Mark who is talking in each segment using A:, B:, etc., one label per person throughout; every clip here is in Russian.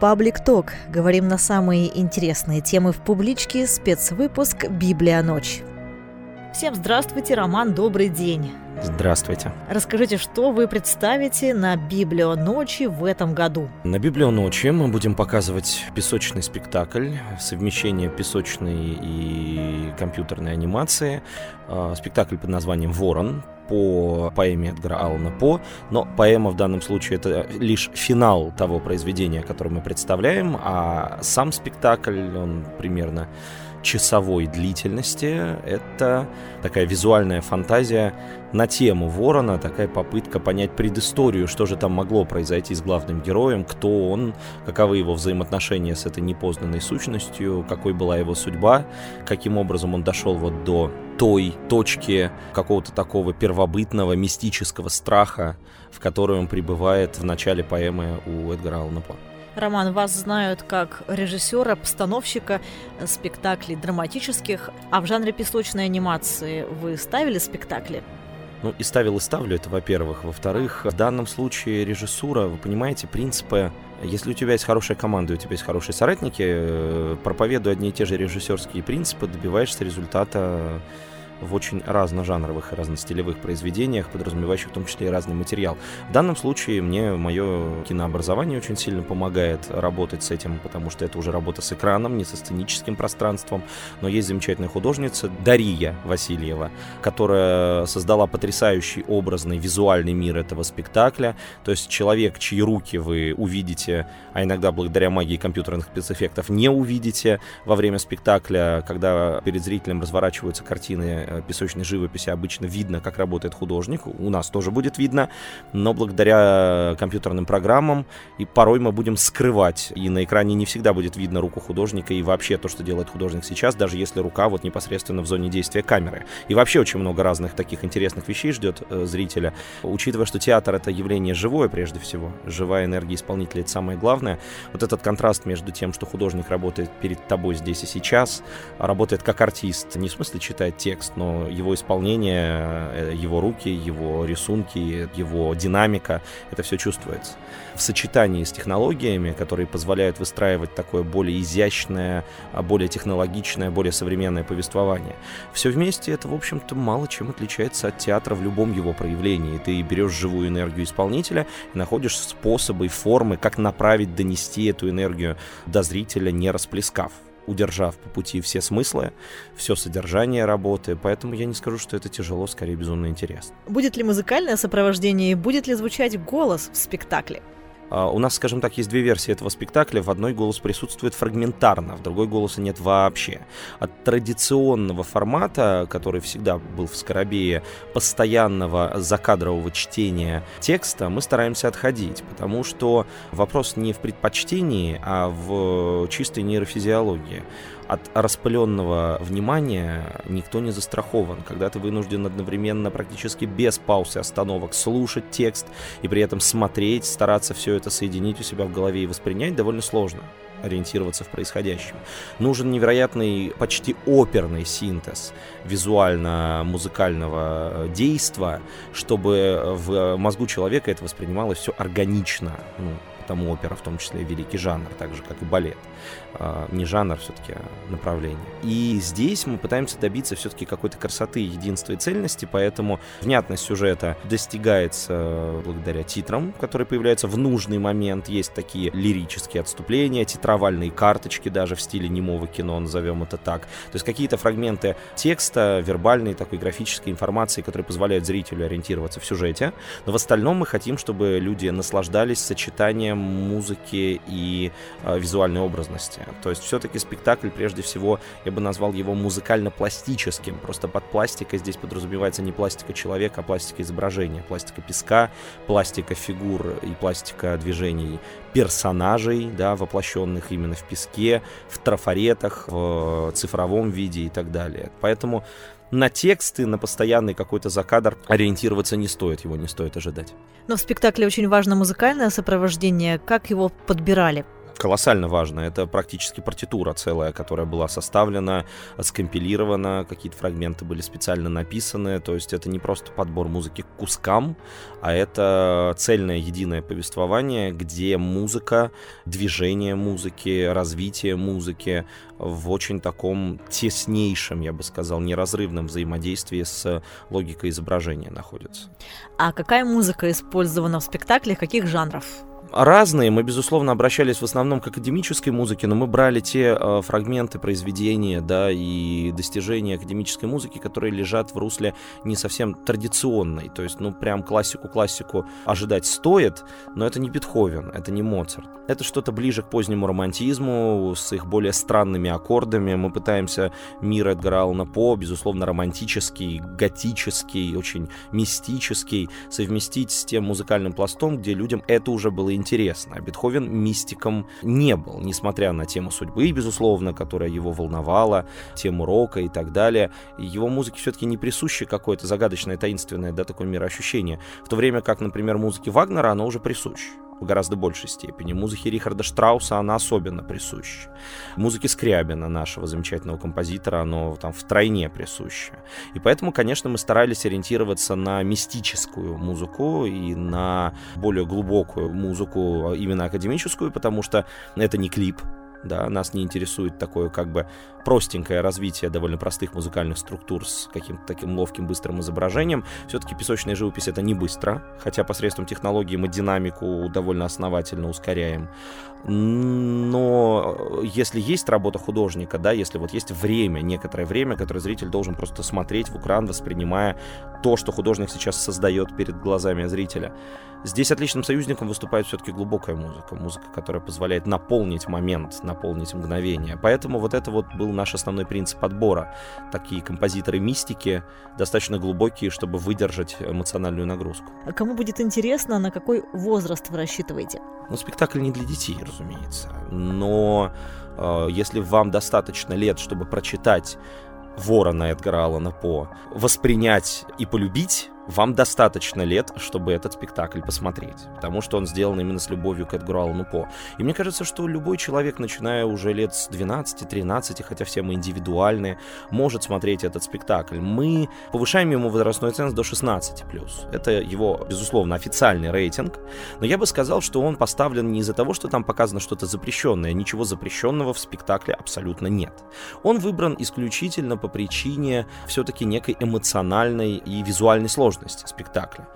A: Паблик Ток. Говорим на самые интересные темы в публичке. Спецвыпуск «Библия. Ночь». Всем здравствуйте, Роман, добрый день.
B: Здравствуйте.
A: Расскажите, что вы представите на Библио ночи в этом году?
B: На Библио ночи мы будем показывать песочный спектакль, совмещение песочной и компьютерной анимации. А, спектакль под названием «Ворон», по поэме Эдгара Аллана По, но поэма в данном случае это лишь финал того произведения, которое мы представляем, а сам спектакль, он примерно часовой длительности. Это такая визуальная фантазия на тему Ворона, такая попытка понять предысторию, что же там могло произойти с главным героем, кто он, каковы его взаимоотношения с этой непознанной сущностью, какой была его судьба, каким образом он дошел вот до той точки какого-то такого первобытного мистического страха, в которой он пребывает в начале поэмы у Эдгара Аллана По.
A: Роман, вас знают как режиссера, постановщика спектаклей драматических, а в жанре песочной анимации вы ставили спектакли?
B: Ну, и ставил, и ставлю это, во-первых. Во-вторых, в данном случае режиссура, вы понимаете, принципы если у тебя есть хорошая команда, у тебя есть хорошие соратники, э, проповедуя одни и те же режиссерские принципы, добиваешься результата в очень разножанровых и разностилевых произведениях, подразумевающих в том числе и разный материал. В данном случае мне мое кинообразование очень сильно помогает работать с этим, потому что это уже работа с экраном, не со сценическим пространством. Но есть замечательная художница Дария Васильева, которая создала потрясающий образный визуальный мир этого спектакля. То есть человек, чьи руки вы увидите, а иногда благодаря магии компьютерных спецэффектов не увидите во время спектакля, когда перед зрителем разворачиваются картины песочной живописи обычно видно, как работает художник. У нас тоже будет видно, но благодаря компьютерным программам и порой мы будем скрывать. И на экране не всегда будет видно руку художника и вообще то, что делает художник сейчас, даже если рука вот непосредственно в зоне действия камеры. И вообще очень много разных таких интересных вещей ждет э, зрителя. Учитывая, что театр это явление живое прежде всего, живая энергия исполнителя это самое главное. Вот этот контраст между тем, что художник работает перед тобой здесь и сейчас, работает как артист, не в смысле читает текст, но его исполнение, э, его руки, его рисунки, его динамика, это все чувствуется. В сочетании с технологиями, которые позволяют выстраивать такое более изящное, а более технологичное, более современное повествование. Все вместе это, в общем-то, мало чем отличается от театра в любом его проявлении. Ты берешь живую энергию исполнителя и находишь способы и формы, как направить, донести эту энергию до зрителя, не расплескав удержав по пути все смыслы, все содержание работы, поэтому я не скажу, что это тяжело, скорее безумно интересно.
A: Будет ли музыкальное сопровождение и будет ли звучать голос в спектакле?
B: А, у нас, скажем так, есть две версии этого спектакля. В одной голос присутствует фрагментарно, в другой голоса нет вообще. От традиционного формата, который всегда был в Скоробее, постоянного закадрового чтения текста, мы стараемся отходить, потому что вопрос не в предпочтении, а в чистой нейрофизиологии от распыленного внимания никто не застрахован. Когда ты вынужден одновременно практически без пауз и остановок слушать текст и при этом смотреть, стараться все это соединить у себя в голове и воспринять, довольно сложно ориентироваться в происходящем. Нужен невероятный, почти оперный синтез визуально-музыкального действа, чтобы в мозгу человека это воспринималось все органично. Ну, потому опера в том числе великий жанр, так же, как и балет. А, не жанр все-таки, а направление. И здесь мы пытаемся добиться все-таки какой-то красоты, единства и цельности, поэтому внятность сюжета достигается благодаря титрам, которые появляются в нужный момент. Есть такие лирические отступления, титровальные карточки даже в стиле немого кино, назовем это так. То есть какие-то фрагменты текста, вербальной такой графической информации, которые позволяют зрителю ориентироваться в сюжете. Но в остальном мы хотим, чтобы люди наслаждались сочетанием музыки и э, визуальной образности. То есть все-таки спектакль, прежде всего, я бы назвал его музыкально-пластическим. Просто под пластикой здесь подразумевается не пластика человека, а пластика изображения. Пластика песка, пластика фигур и пластика движений персонажей, да, воплощенных именно в песке, в трафаретах, в цифровом виде и так далее. Поэтому на тексты, на постоянный какой-то закадр ориентироваться не стоит, его не стоит ожидать.
A: Но в спектакле очень важно музыкальное сопровождение. Как его подбирали?
B: Колоссально важно. Это практически партитура целая, которая была составлена, скомпилирована, какие-то фрагменты были специально написаны. То есть это не просто подбор музыки к кускам, а это цельное единое повествование, где музыка, движение музыки, развитие музыки в очень таком теснейшем, я бы сказал, неразрывном взаимодействии с логикой изображения находится.
A: А какая музыка использована в спектакле, каких жанров?
B: Разные. Мы, безусловно, обращались в основном к академической музыке, но мы брали те э, фрагменты произведения, да, и достижения академической музыки, которые лежат в русле не совсем традиционной. То есть, ну, прям классику-классику ожидать стоит, но это не Бетховен, это не Моцарт. Это что-то ближе к позднему романтизму, с их более странными аккордами. Мы пытаемся мир Эдгара Аллана По, безусловно, романтический, готический, очень мистический, совместить с тем музыкальным пластом, где людям это уже было интересно. А Бетховен мистиком не был, несмотря на тему судьбы, безусловно, которая его волновала, тему рока и так далее. Его музыке все-таки не присуще какое-то загадочное, таинственное, да, такое мироощущение. В то время как, например, музыке Вагнера оно уже присуще в гораздо большей степени. Музыке Рихарда Штрауса она особенно присуща. Музыке Скрябина, нашего замечательного композитора, оно там втройне присуще. И поэтому, конечно, мы старались ориентироваться на мистическую музыку и на более глубокую музыку, именно академическую, потому что это не клип, да, нас не интересует такое как бы простенькое развитие довольно простых музыкальных структур с каким-то таким ловким, быстрым изображением. Все-таки песочная живопись это не быстро, хотя посредством технологии мы динамику довольно основательно ускоряем. Но если есть работа художника, да, если вот есть время, некоторое время, которое зритель должен просто смотреть в экран, воспринимая то, что художник сейчас создает перед глазами зрителя, Здесь отличным союзником выступает все-таки глубокая музыка, музыка, которая позволяет наполнить момент, наполнить мгновение. Поэтому вот это вот был наш основной принцип отбора. Такие композиторы мистики, достаточно глубокие, чтобы выдержать эмоциональную нагрузку.
A: А кому будет интересно, на какой возраст вы рассчитываете?
B: Ну, спектакль не для детей, разумеется. Но э, если вам достаточно лет, чтобы прочитать Ворона Эдгара Аллана По, воспринять и полюбить вам достаточно лет, чтобы этот спектакль посмотреть, потому что он сделан именно с любовью к Эдгару Аллану По. И мне кажется, что любой человек, начиная уже лет с 12-13, хотя все мы индивидуальные, может смотреть этот спектакль. Мы повышаем ему возрастной ценз до 16+. Это его, безусловно, официальный рейтинг, но я бы сказал, что он поставлен не из-за того, что там показано что-то запрещенное, ничего запрещенного в спектакле абсолютно нет. Он выбран исключительно по причине все-таки некой эмоциональной и визуальной сложности сложности спектакля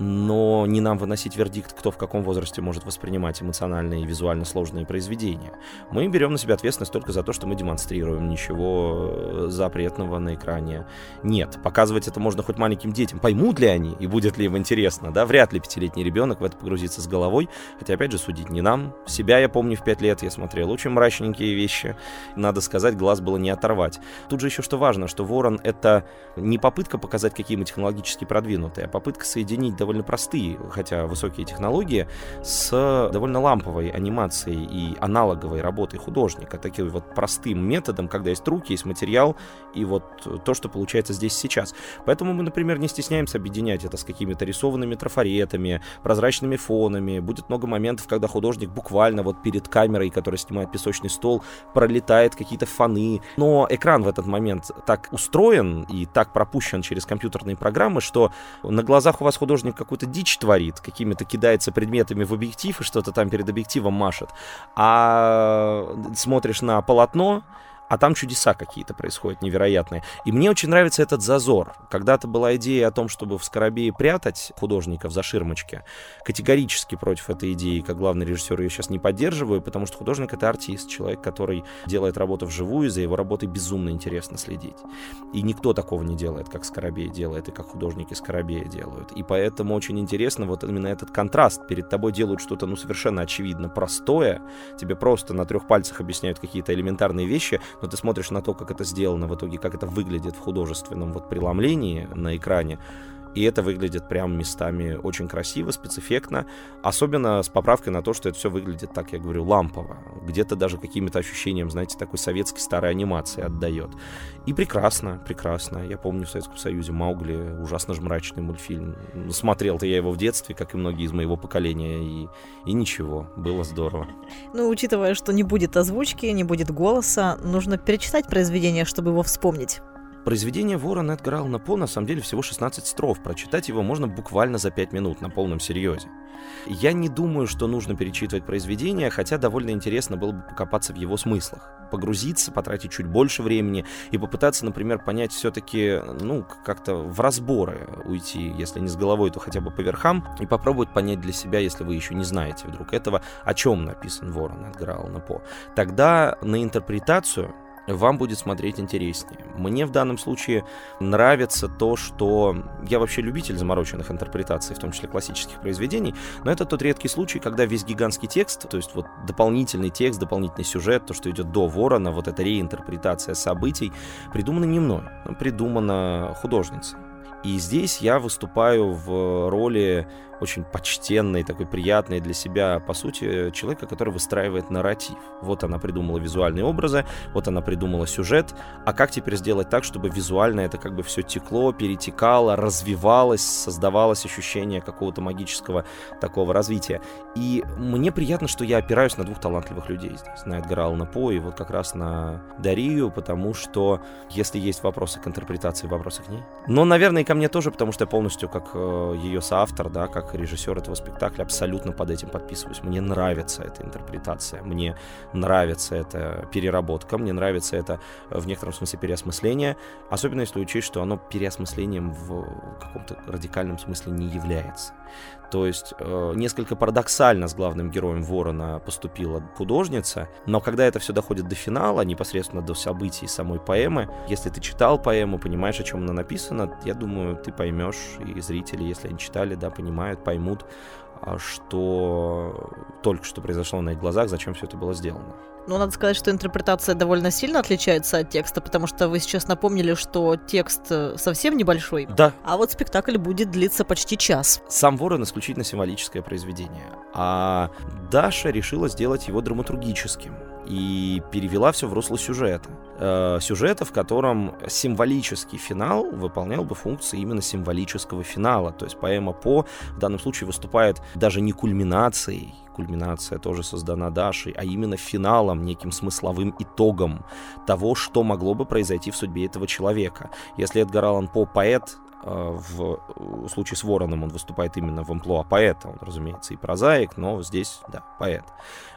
B: но не нам выносить вердикт, кто в каком возрасте может воспринимать эмоциональные и визуально сложные произведения. Мы берем на себя ответственность только за то, что мы демонстрируем. Ничего э, запретного на экране нет. Показывать это можно хоть маленьким детям. Поймут ли они и будет ли им интересно? Да, вряд ли пятилетний ребенок в это погрузится с головой. Хотя, опять же, судить не нам. Себя я помню в пять лет, я смотрел очень мрачненькие вещи. Надо сказать, глаз было не оторвать. Тут же еще что важно, что Ворон — это не попытка показать, какие мы технологически продвинутые, а попытка соединить довольно довольно простые, хотя высокие технологии, с довольно ламповой анимацией и аналоговой работой художника, таким вот простым методом, когда есть руки, есть материал, и вот то, что получается здесь сейчас. Поэтому мы, например, не стесняемся объединять это с какими-то рисованными трафаретами, прозрачными фонами. Будет много моментов, когда художник буквально вот перед камерой, которая снимает песочный стол, пролетает какие-то фоны. Но экран в этот момент так устроен и так пропущен через компьютерные программы, что на глазах у вас художник какую-то дичь творит, какими-то кидается предметами в объектив и что-то там перед объективом машет. А смотришь на полотно, а там чудеса какие-то происходят невероятные. И мне очень нравится этот зазор. Когда-то была идея о том, чтобы в Скоробее прятать художников за ширмочки. Категорически против этой идеи, как главный режиссер, ее сейчас не поддерживаю, потому что художник — это артист, человек, который делает работу вживую, за его работой безумно интересно следить. И никто такого не делает, как Скоробей делает, и как художники Скоробея делают. И поэтому очень интересно вот именно этот контраст. Перед тобой делают что-то, ну, совершенно очевидно простое, тебе просто на трех пальцах объясняют какие-то элементарные вещи, но ты смотришь на то, как это сделано в итоге, как это выглядит в художественном вот преломлении на экране, И это выглядит прям местами очень красиво, спецэффектно. Особенно с поправкой на то, что это все выглядит, так я говорю, лампово. Где-то даже каким-то ощущением, знаете, такой советской старой анимации отдает. И прекрасно, прекрасно. Я помню в Советском Союзе Маугли, ужасно же мрачный мультфильм. Смотрел-то я его в детстве, как и многие из моего поколения, и, и ничего, было здорово.
A: Ну, учитывая, что не будет озвучки, не будет голоса, нужно перечитать произведение, чтобы его вспомнить.
B: Произведение Ворона Эдгара Аллана По на самом деле всего 16 строф. Прочитать его можно буквально за 5 минут на полном серьезе. Я не думаю, что нужно перечитывать произведение, хотя довольно интересно было бы покопаться в его смыслах. Погрузиться, потратить чуть больше времени и попытаться, например, понять все-таки, ну, как-то в разборы уйти, если не с головой, то хотя бы по верхам, и попробовать понять для себя, если вы еще не знаете вдруг этого, о чем написан Ворон Эдгара Аллана По. Тогда на интерпретацию вам будет смотреть интереснее. Мне в данном случае нравится то, что я вообще любитель замороченных интерпретаций, в том числе классических произведений, но это тот редкий случай, когда весь гигантский текст, то есть вот дополнительный текст, дополнительный сюжет, то, что идет до Ворона, вот эта реинтерпретация событий, придумано не мной, придумано художницей. И здесь я выступаю в роли очень почтенный, такой приятный для себя, по сути, человека, который выстраивает нарратив. Вот она придумала визуальные образы, вот она придумала сюжет, а как теперь сделать так, чтобы визуально это как бы все текло, перетекало, развивалось, создавалось ощущение какого-то магического такого развития. И мне приятно, что я опираюсь на двух талантливых людей здесь, на Эдгара Алана По и вот как раз на Дарию, потому что если есть вопросы к интерпретации, вопросы к ней. Но, наверное, и ко мне тоже, потому что я полностью как э, ее соавтор, да, как режиссер этого спектакля, абсолютно под этим подписываюсь. Мне нравится эта интерпретация, мне нравится эта переработка, мне нравится это э, в некотором смысле переосмысление, особенно если учесть, что оно переосмыслением в каком-то радикальном смысле не является. То есть э, несколько парадоксально с главным героем Ворона поступила художница, но когда это все доходит до финала, непосредственно до событий самой поэмы, если ты читал поэму, понимаешь, о чем она написана, я думаю, ты поймешь, и зрители, если они читали, да, понимают, поймут, а, что только что произошло на их глазах, зачем все это было сделано.
A: Ну, надо сказать, что интерпретация довольно сильно отличается от текста, потому что вы сейчас напомнили, что текст э, совсем небольшой.
B: Да.
A: А вот спектакль будет длиться почти час.
B: Сам Ворон исключительно символическое произведение. А Даша решила сделать его драматургическим и перевела все в русло сюжета. Э, сюжета, в котором символический финал выполнял бы функции именно символического финала. То есть поэма По в данном случае выступает даже не кульминацией, кульминация тоже создана Дашей, а именно финалом, неким смысловым итогом того, что могло бы произойти в судьбе этого человека. Если Эдгар Аллан По поэт, в случае с Вороном он выступает именно в амплуа поэта, он, разумеется, и прозаик, но здесь, да, поэт,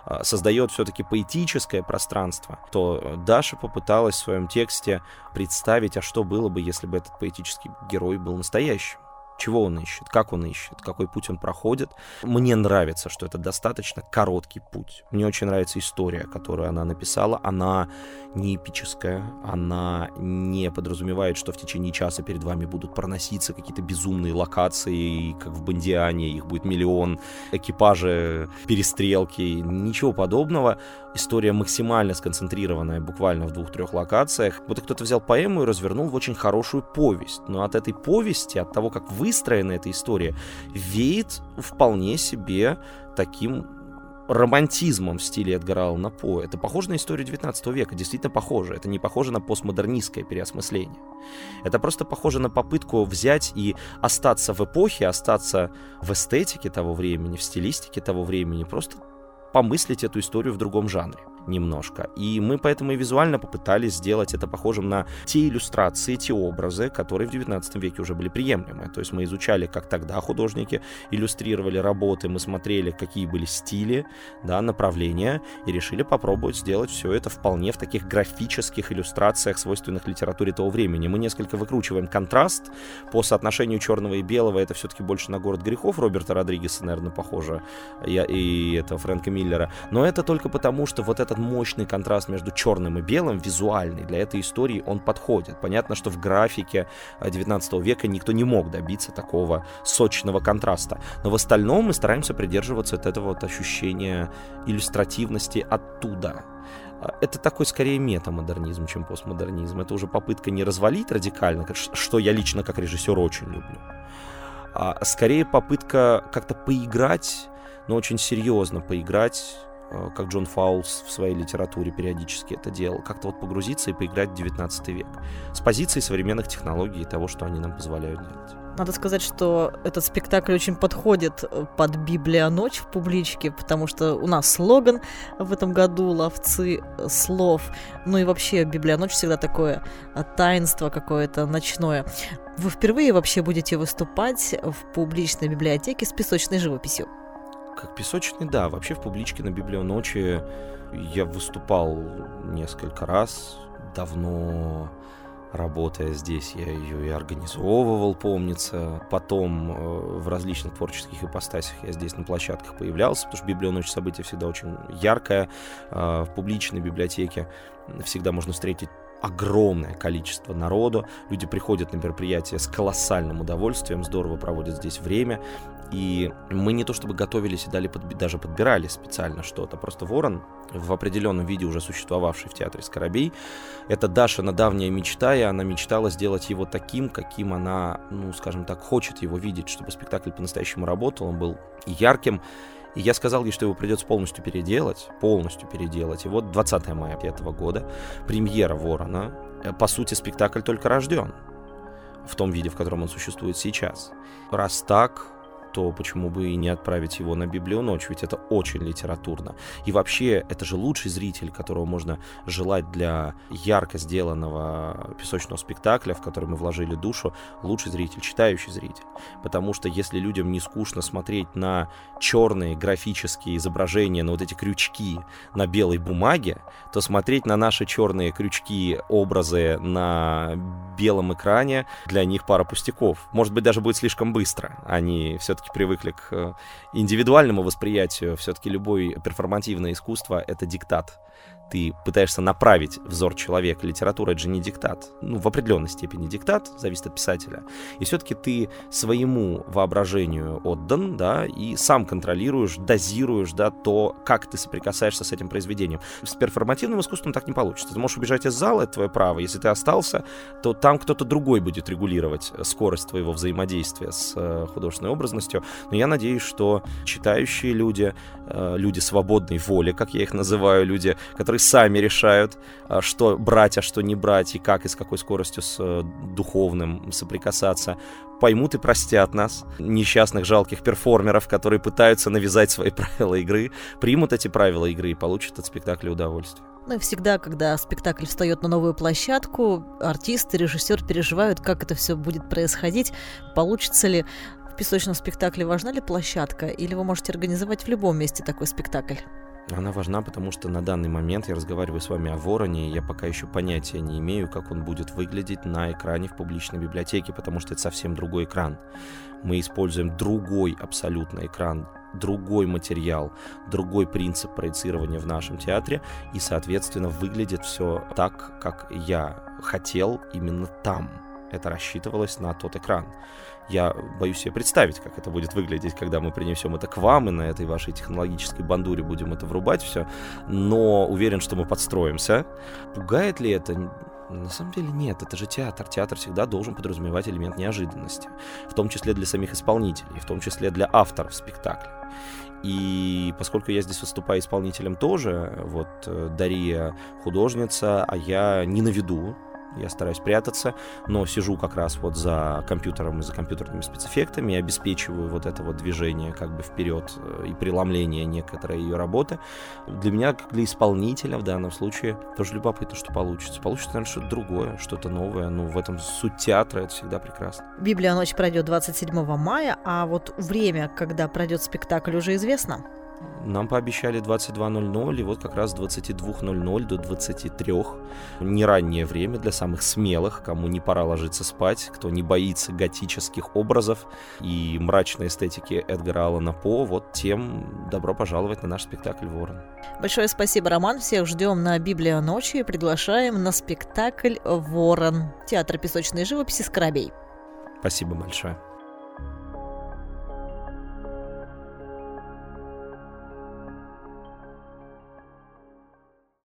B: э, создает все-таки поэтическое пространство, то Даша попыталась в своем тексте представить, а что было бы, если бы этот поэтический герой был настоящим чего он ищет, как он ищет, какой путь он проходит. Мне нравится, что это достаточно короткий путь. Мне очень нравится история, которую она написала. Она не эпическая, она не подразумевает, что в течение часа перед вами будут проноситься какие-то безумные локации, как в Бондиане, их будет миллион, экипажи, перестрелки, ничего подобного. История максимально сконцентрированная буквально в двух-трех локациях. Вот кто-то взял поэму и развернул в очень хорошую повесть. Но от этой повести, от того, как выстроена эта история, веет вполне себе таким романтизмом в стиле Эдгара Аллана По. Это похоже на историю 19 века, действительно похоже. Это не похоже на постмодернистское переосмысление. Это просто похоже на попытку взять и остаться в эпохе, остаться в эстетике того времени, в стилистике того времени, просто помыслить эту историю в другом жанре немножко. И мы поэтому и визуально попытались сделать это похожим на те иллюстрации, те образы, которые в 19 веке уже были приемлемы. То есть мы изучали, как тогда художники иллюстрировали работы, мы смотрели, какие были стили, да, направления, и решили попробовать сделать все это вполне в таких графических иллюстрациях, свойственных литературе того времени. Мы несколько выкручиваем контраст по соотношению черного и белого. Это все-таки больше на город грехов Роберта Родригеса, наверное, похоже, и, и это Фрэнка Миллера. Но это только потому, что вот это этот мощный контраст между черным и белым, визуальный, для этой истории он подходит. Понятно, что в графике 19 э, века никто не мог добиться такого сочного контраста. Но в остальном мы стараемся придерживаться от этого вот ощущения иллюстративности оттуда. А, это такой скорее метамодернизм, чем постмодернизм. Это уже попытка не развалить радикально, что я лично как режиссер очень люблю, а скорее попытка как-то поиграть, но очень серьезно поиграть как Джон Фаулс в своей литературе периодически это делал, как-то вот погрузиться и поиграть в 19 век с позиции современных технологий и того, что они нам позволяют делать.
A: Надо сказать, что этот спектакль очень подходит э, под «Библия ночь» в публичке, потому что у нас слоган в этом году «Ловцы слов». Ну и вообще «Библия ночь» всегда такое э, таинство какое-то ночное. Вы впервые вообще будете выступать в публичной библиотеке с песочной живописью?
B: Как песочный, да. Вообще в публичке на «Библию ночи» я выступал несколько раз. Давно работая здесь, я ее и организовывал, помнится. Потом э, в различных творческих ипостасях я здесь на площадках появлялся, потому что библионочь событие всегда очень яркое. Э, в публичной библиотеке всегда можно встретить огромное количество народу. Люди приходят на мероприятие с колоссальным удовольствием, здорово проводят здесь время. И мы не то чтобы готовились и дали подби- даже подбирали специально что-то. Просто Ворон в определенном виде уже существовавший в театре Скоробей, это Дашина давняя мечта, и она мечтала сделать его таким, каким она, ну, скажем так, хочет его видеть, чтобы спектакль по-настоящему работал, он был ярким, и я сказал ей, что его придется полностью переделать, полностью переделать. И вот 20 мая этого года, премьера «Ворона», э, по сути, спектакль только рожден в том виде, в котором он существует сейчас. Раз так, то почему бы и не отправить его на Библию ночь, ведь это очень литературно. И вообще, это же лучший зритель, которого можно желать для ярко сделанного песочного спектакля, в который мы вложили душу, лучший зритель, читающий зритель. Потому что если людям не скучно смотреть на черные графические изображения, на вот эти крючки на белой бумаге, то смотреть на наши черные крючки, образы на белом экране, для них пара пустяков. Может быть, даже будет слишком быстро. Они все-таки все-таки привыкли к э, индивидуальному восприятию, все-таки любое перформативное искусство — это диктат ты пытаешься направить взор человека. Литература — это же не диктат. Ну, в определенной степени диктат, зависит от писателя. И все-таки ты своему воображению отдан, да, и сам контролируешь, дозируешь, да, то, как ты соприкасаешься с этим произведением. С перформативным искусством так не получится. Ты можешь убежать из зала, это твое право. Если ты остался, то там кто-то другой будет регулировать скорость твоего взаимодействия с э, художественной образностью. Но я надеюсь, что читающие люди, э, люди свободной воли, как я их называю, люди, которые которые сами решают, а, что брать, а что не брать, и как и с какой скоростью с э, духовным соприкасаться, поймут и простят нас, несчастных жалких перформеров, которые пытаются навязать свои правила игры, примут эти правила игры и получат от спектакля удовольствие.
A: Ну и всегда, когда спектакль встает на новую площадку, артист и режиссер переживают, как это все будет происходить, получится ли в песочном спектакле важна ли площадка, или вы можете организовать в любом месте такой спектакль?
B: Она важна, потому что на данный момент я разговариваю с вами о Вороне, и я пока еще понятия не имею, как он будет выглядеть на экране в публичной библиотеке, потому что это совсем другой экран. Мы используем другой абсолютно экран, другой материал, другой принцип проецирования в нашем театре, и, соответственно, выглядит все так, как я хотел именно там. Это рассчитывалось на тот экран. Я боюсь себе представить, как это будет выглядеть, когда мы принесем это к вам и на этой вашей технологической бандуре будем это врубать все. Но уверен, что мы подстроимся. Пугает ли это? На самом деле нет, это же театр. Театр всегда должен подразумевать элемент неожиданности, в том числе для самих исполнителей, в том числе для авторов спектакля. И поскольку я здесь выступаю исполнителем тоже, вот э, Дария художница, а я не на виду, я стараюсь прятаться, но сижу как раз вот за компьютером и за компьютерными спецэффектами, обеспечиваю вот это вот движение как бы вперед э, и преломление некоторой ее работы. Для меня, как для исполнителя в данном случае, тоже любопытно, что получится. Получится, наверное, что-то другое, что-то новое. Ну, в этом суть театра, это всегда прекрасно.
A: Библия ночь пройдет 27 мая, а вот время, когда пройдет спектакль, уже известно?
B: Нам пообещали 22.00, и вот как раз с 22.00 до 23. Не раннее время для самых смелых, кому не пора ложиться спать, кто не боится готических образов и мрачной эстетики Эдгара Аллана По, вот тем добро пожаловать на наш спектакль «Ворон».
A: Большое спасибо, Роман. Всех ждем на Библия ночи и приглашаем на спектакль «Ворон». Театр песочной живописи «Скоробей».
B: Спасибо большое.